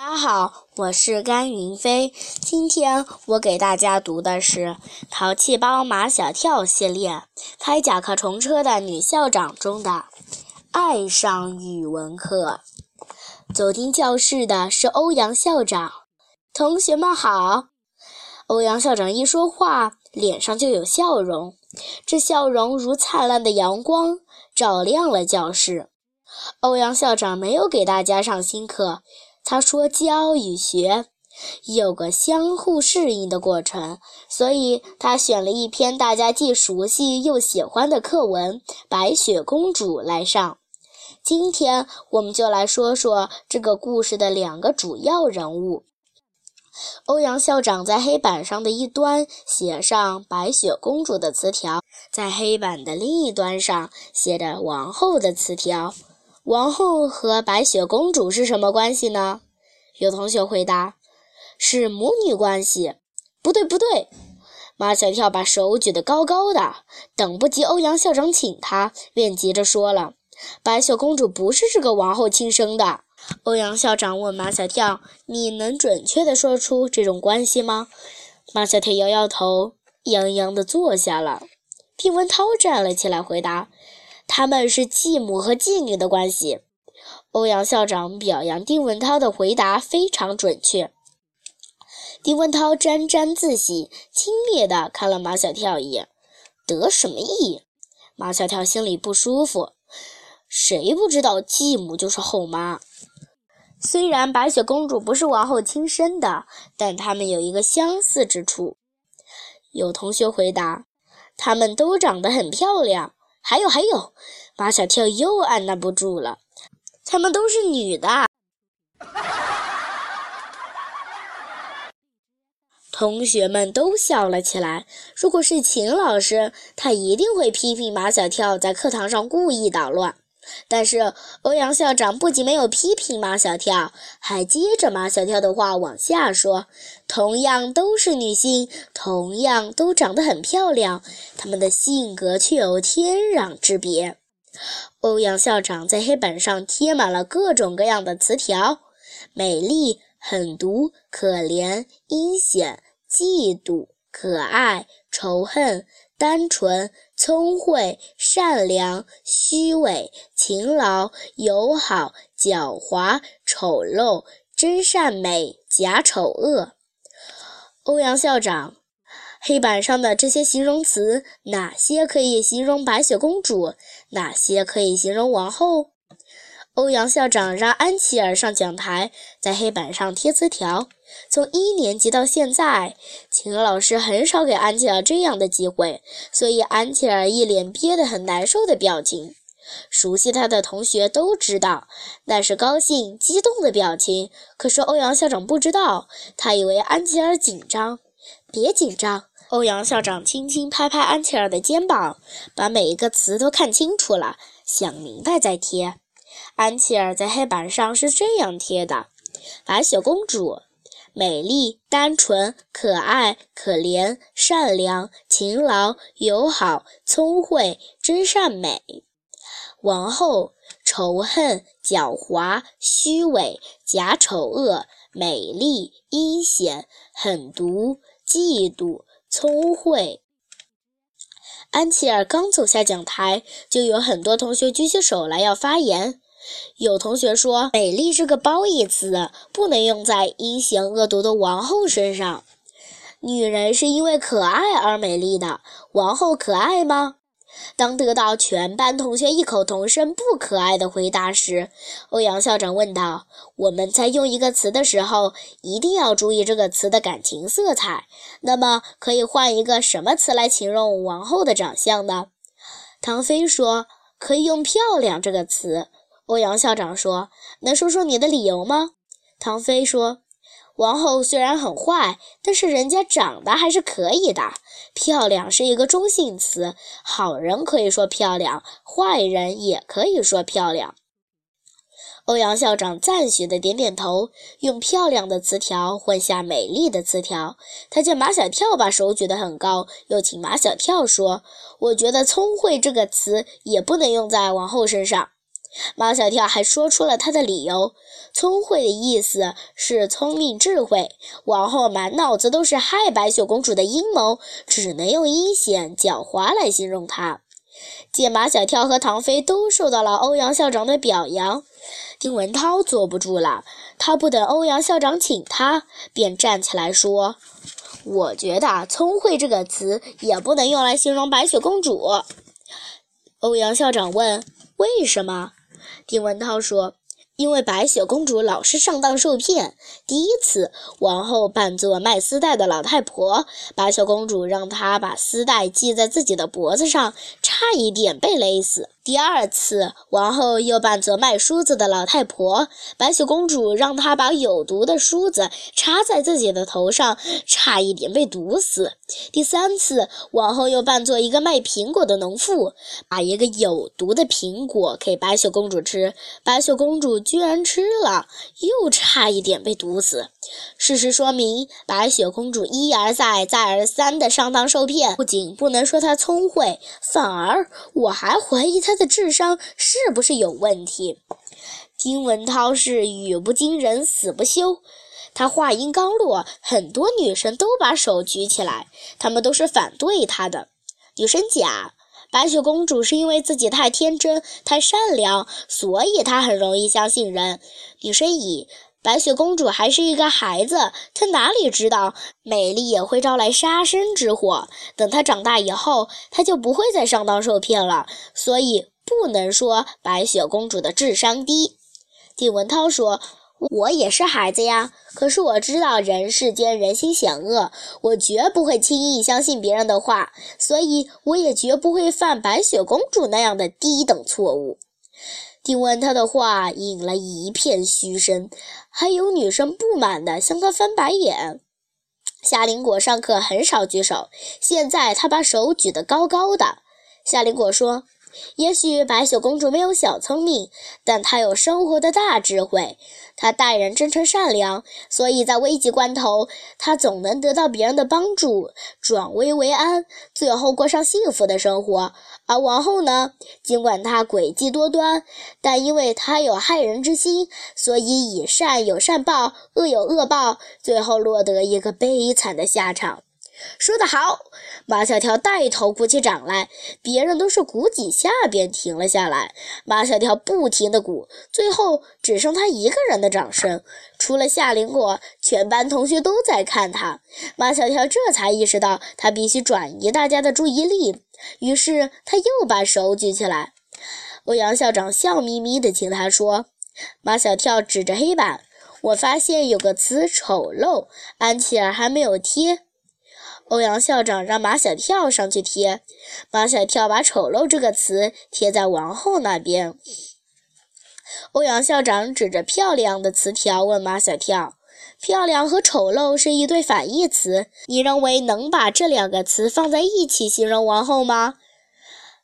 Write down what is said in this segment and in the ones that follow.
大家好，我是甘云飞。今天我给大家读的是《淘气包马小跳》系列《开甲壳虫车的女校长》中的“爱上语文课”。走进教室的是欧阳校长，同学们好。欧阳校长一说话，脸上就有笑容，这笑容如灿烂的阳光，照亮了教室。欧阳校长没有给大家上新课。他说：“教与学有个相互适应的过程，所以他选了一篇大家既熟悉又喜欢的课文《白雪公主》来上。今天我们就来说说这个故事的两个主要人物。欧阳校长在黑板上的一端写上白雪公主的词条，在黑板的另一端上写着王后的词条。”王后和白雪公主是什么关系呢？有同学回答：“是母女关系。”不对，不对。马小跳把手举得高高的，等不及欧阳校长请他，便急着说了：“白雪公主不是这个王后亲生的。”欧阳校长问马小跳：“你能准确地说出这种关系吗？”马小跳摇摇头，泱泱地坐下了。丁文涛站了起来，回答。他们是继母和继女的关系。欧阳校长表扬丁文涛的回答非常准确。丁文涛沾沾自喜，轻蔑地看了马小跳一眼，得什么意？马小跳心里不舒服。谁不知道继母就是后妈？虽然白雪公主不是王后亲生的，但他们有一个相似之处。有同学回答：他们都长得很漂亮。还有还有，马小跳又按捺不住了。他们都是女的。同学们都笑了起来。如果是秦老师，他一定会批评马小跳在课堂上故意捣乱。但是欧阳校长不仅没有批评马小跳，还接着马小跳的话往下说：“同样都是女性，同样都长得很漂亮，她们的性格却有天壤之别。”欧阳校长在黑板上贴满了各种各样的词条：美丽、狠毒、可怜、阴险、嫉妒、可爱、仇恨。单纯、聪慧、善良、虚伪、勤劳、友好、狡猾、丑陋、真善美、假丑恶。欧阳校长，黑板上的这些形容词，哪些可以形容白雪公主？哪些可以形容王后？欧阳校长让安琪儿上讲台，在黑板上贴词条。从一年级到现在，秦老师很少给安琪儿这样的机会，所以安琪儿一脸憋得很难受的表情。熟悉他的同学都知道，那是高兴、激动的表情。可是欧阳校长不知道，他以为安琪儿紧张。别紧张，欧阳校长轻轻拍拍安琪儿的肩膀，把每一个词都看清楚了，想明白再贴。安琪儿在黑板上是这样贴的：白雪公主，美丽、单纯、可爱、可怜、善良、勤劳、友好、聪慧、真善美；王后，仇恨、狡猾、虚伪、假丑恶、美丽、阴险、狠毒、嫉妒、聪慧。安琪儿刚走下讲台，就有很多同学举起手来要发言。有同学说：“美丽是个褒义词不能用在阴险恶毒的王后身上。女人是因为可爱而美丽的，王后可爱吗？”当得到全班同学异口同声“不可爱”的回答时，欧阳校长问道：“我们在用一个词的时候，一定要注意这个词的感情色彩。那么，可以换一个什么词来形容王后的长相呢？”唐飞说：“可以用‘漂亮’这个词。”欧阳校长说：“能说说你的理由吗？”唐飞说：“王后虽然很坏，但是人家长得还是可以的。漂亮是一个中性词，好人可以说漂亮，坏人也可以说漂亮。”欧阳校长赞许的点点头，用漂亮的词条换下美丽的词条。他见马小跳把手举得很高，又请马小跳说：“我觉得聪慧这个词也不能用在王后身上。”马小跳还说出了他的理由：聪慧的意思是聪明智慧。王后满脑子都是害白雪公主的阴谋，只能用阴险狡猾来形容她。见马小跳和唐飞都受到了欧阳校长的表扬，丁文涛坐不住了。他不等欧阳校长请他，便站起来说：“我觉得‘聪慧’这个词也不能用来形容白雪公主。”欧阳校长问：“为什么？”丁文涛说。因为白雪公主老是上当受骗。第一次，王后扮作卖丝带的老太婆，白雪公主让她把丝带系在自己的脖子上，差一点被勒死。第二次，王后又扮作卖梳子的老太婆，白雪公主让她把有毒的梳子插在自己的头上，差一点被毒死。第三次，王后又扮作一个卖苹果的农妇，把一个有毒的苹果给白雪公主吃，白雪公主居然吃了，又差一点被毒死。事实说明，白雪公主一而再、再而三的上当受骗，不仅不能说她聪慧，反而我还怀疑她。的智商是不是有问题？金文涛是语不惊人死不休。他话音刚落，很多女生都把手举起来，她们都是反对他的。女生甲：白雪公主是因为自己太天真、太善良，所以她很容易相信人。女生乙。白雪公主还是一个孩子，她哪里知道美丽也会招来杀身之祸？等她长大以后，她就不会再上当受骗了。所以不能说白雪公主的智商低。丁文涛说：“我也是孩子呀，可是我知道人世间人心险恶，我绝不会轻易相信别人的话，所以我也绝不会犯白雪公主那样的低等错误。”听完他的话，引来一片嘘声，还有女生不满地向他翻白眼。夏林果上课很少举手，现在他把手举得高高的。夏林果说。也许白雪公主没有小聪明，但她有生活的大智慧。她待人真诚善良，所以在危急关头，她总能得到别人的帮助，转危为安，最后过上幸福的生活。而王后呢？尽管她诡计多端，但因为她有害人之心，所以以善有善报，恶有恶报，最后落得一个悲惨的下场。说得好，马小跳带头鼓起掌来，别人都是鼓几下便停了下来。马小跳不停地鼓，最后只剩他一个人的掌声。除了夏林果，全班同学都在看他。马小跳这才意识到，他必须转移大家的注意力，于是他又把手举起来。欧阳校长笑眯眯地听他说：“马小跳指着黑板，我发现有个词‘丑陋’，安琪儿还没有贴。”欧阳校长让马小跳上去贴，马小跳把“丑陋”这个词贴在王后那边。欧阳校长指着“漂亮”的词条问马小跳：“漂亮和丑陋是一对反义词，你认为能把这两个词放在一起形容王后吗？”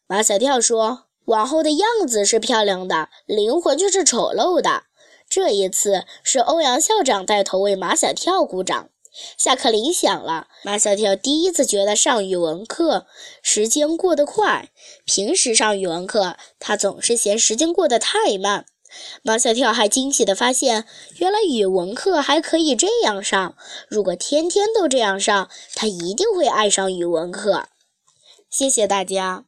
马小跳说：“王后的样子是漂亮的，灵魂却是丑陋的。”这一次是欧阳校长带头为马小跳鼓掌。下课铃响了，马小跳第一次觉得上语文课时间过得快。平时上语文课，他总是嫌时间过得太慢。马小跳还惊喜地发现，原来语文课还可以这样上。如果天天都这样上，他一定会爱上语文课。谢谢大家。